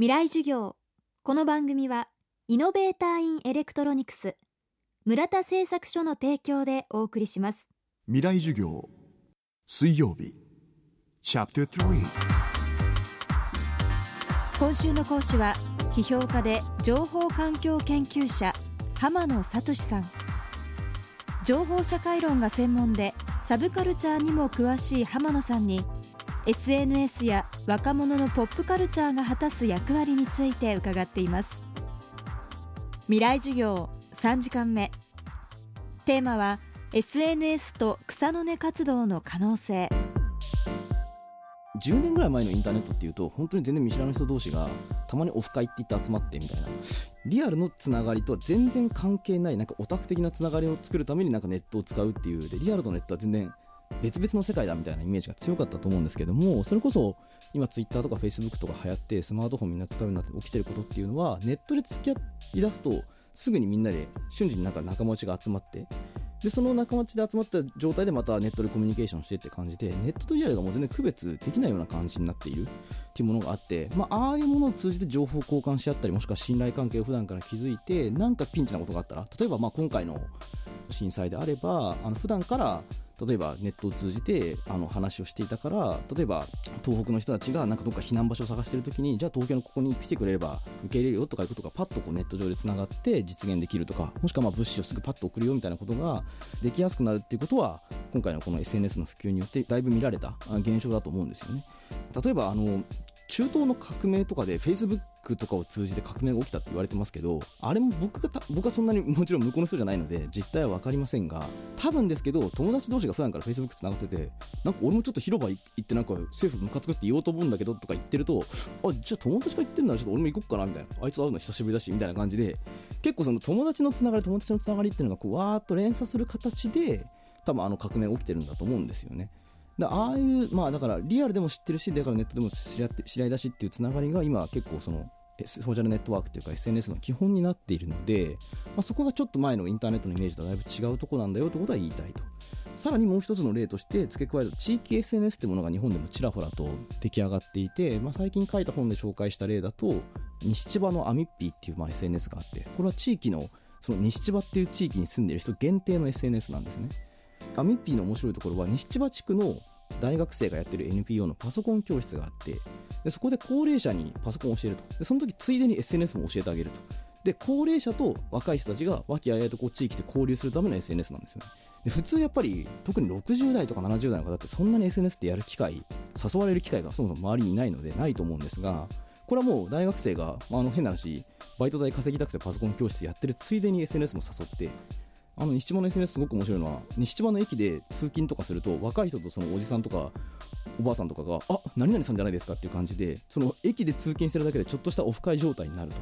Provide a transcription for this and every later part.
未来授業。この番組はイノベーターインエレクトロニクス村田製作所の提供でお送りします。未来授業。水曜日。チャプター今週の講師は批評家で情報環境研究者浜野聡さん。情報社会論が専門でサブカルチャーにも詳しい浜野さんに SNS や若者のポップカルチャーが果たす役割について伺っています。未来授業3時間目。テーマは SNS と草の根活動の可能性。10年ぐらい前のインターネットっていうと本当に全然見知らぬ人同士がたまにオフ会って言って集まってみたいな。リアルのつながりとは全然関係ないなんかオタク的なつながりを作るためになんかネットを使うっていう。でリアルとネットは全然別々の世界だみたいなイメージが強かったと思うんですけどもそれこそ今 Twitter とか Facebook とか流行ってスマートフォンみんな使うようになって起きてることっていうのはネットで付き合い出すとすぐにみんなで瞬時になんか仲間内が集まってでその仲間内で集まった状態でまたネットでコミュニケーションしてって感じでネットとリアルがもう全然区別できないような感じになっているっていうものがあって、まあ、ああいうものを通じて情報交換し合ったりもしくは信頼関係を普段から築いてなんかピンチなことがあったら例えばまあ今回の震災であればあの普段から例えばネットを通じてあの話をしていたから例えば東北の人たちがなんかどっか避難場所を探してる時にじゃあ東京のここに来てくれれば受け入れるよとかいうことがパッとこうネット上でつながって実現できるとかもしくはま物資をすぐパッと送るよみたいなことができやすくなるっていうことは今回のこの SNS の普及によってだいぶ見られた現象だと思うんですよね。例えばあの中東の革命とかで Facebook とかを通じて革命が起きたって言われてますけどあれも僕が僕はそんなにもちろん向こうの人じゃないので実態は分かりませんが多分ですけど友達同士が普段から Facebook つながっててなんか俺もちょっと広場行ってなんか政府ムカつくって言おうと思うんだけどとか言ってるとあじゃあ友達が言ってんならちょっと俺も行こっかなみたいなあいつ会うの久しぶりだしみたいな感じで結構その友達のつながり友達のつながりっていうのがこうわーっと連鎖する形で多分あの革命起きてるんだと思うんですよね。だああいうまあだからリアルでも知ってるしだからネットでも知り合って知り合いだしっていうつながりが今結構そのソーシャルネットワークというか SNS の基本になっているので、まあ、そこがちょっと前のインターネットのイメージとだいぶ違うとこなんだよということは言いたいと。さらにもう一つの例として付け加えると地域 SNS ってものが日本でもちらほらと出来上がっていて、まあ、最近書いた本で紹介した例だと西千葉のアミッピーっていうまあ SNS があってこれは地域のその西千葉っていう地域に住んでいる人限定の SNS なんですね。アミッピーの面白いところは西千葉地区の大学生がやってる NPO のパソコン教室があってでそこで高齢者にパソコンを教えると。でその時ついでに SNS も教えてあげると。で高齢者と若い人たちが和気あいあいとこう地域で交流するための SNS なんですよね。で普通やっぱり特に60代とか70代の方ってそんなに SNS ってやる機会誘われる機会がそもそも周りにないのでないと思うんですがこれはもう大学生が、まあ、あの変な話バイト代稼ぎたくてパソコン教室やってるついでに SNS も誘ってあの西千葉の SNS すごく面白いのは西千葉の駅で通勤とかすると若い人とそのおじさんとかおばあさんとかがあ何々さんじゃないですかっていう感じでその駅で通勤してるだけでちょっとしたオフ会状態になると。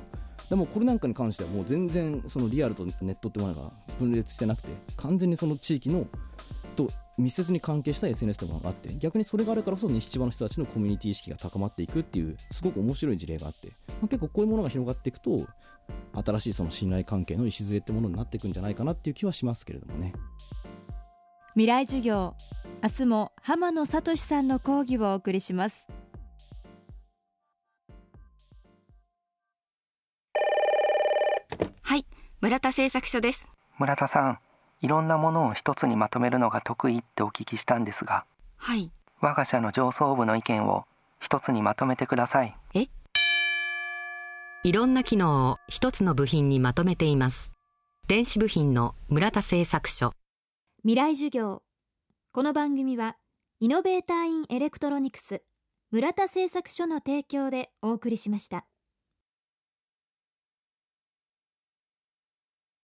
でもこれなんかに関してはもう全然そのリアルとネットってものが分裂してなくて完全にその地域のと密接に関係した SNS というものがあって逆にそれがあるからこそ西千葉の人たちのコミュニティ意識が高まっていくっていうすごく面白い事例があって、まあ、結構こういうものが広がっていくと新しいその信頼関係の礎ってものになっていくんじゃないかなっていう気はしますけれどもね。未来授業明日も浜野聡さんの講義をお送りします。はい村田製作所です。村田さんいろんなものを一つにまとめるのが得意ってお聞きしたんですが。はい。我が社の上層部の意見を一つにまとめてください。え？いろんな機能を一つの部品にまとめています。電子部品の村田製作所。未来授業。この番組はイノベーターインエレクトロニクス村田製作所の提供でお送りしました。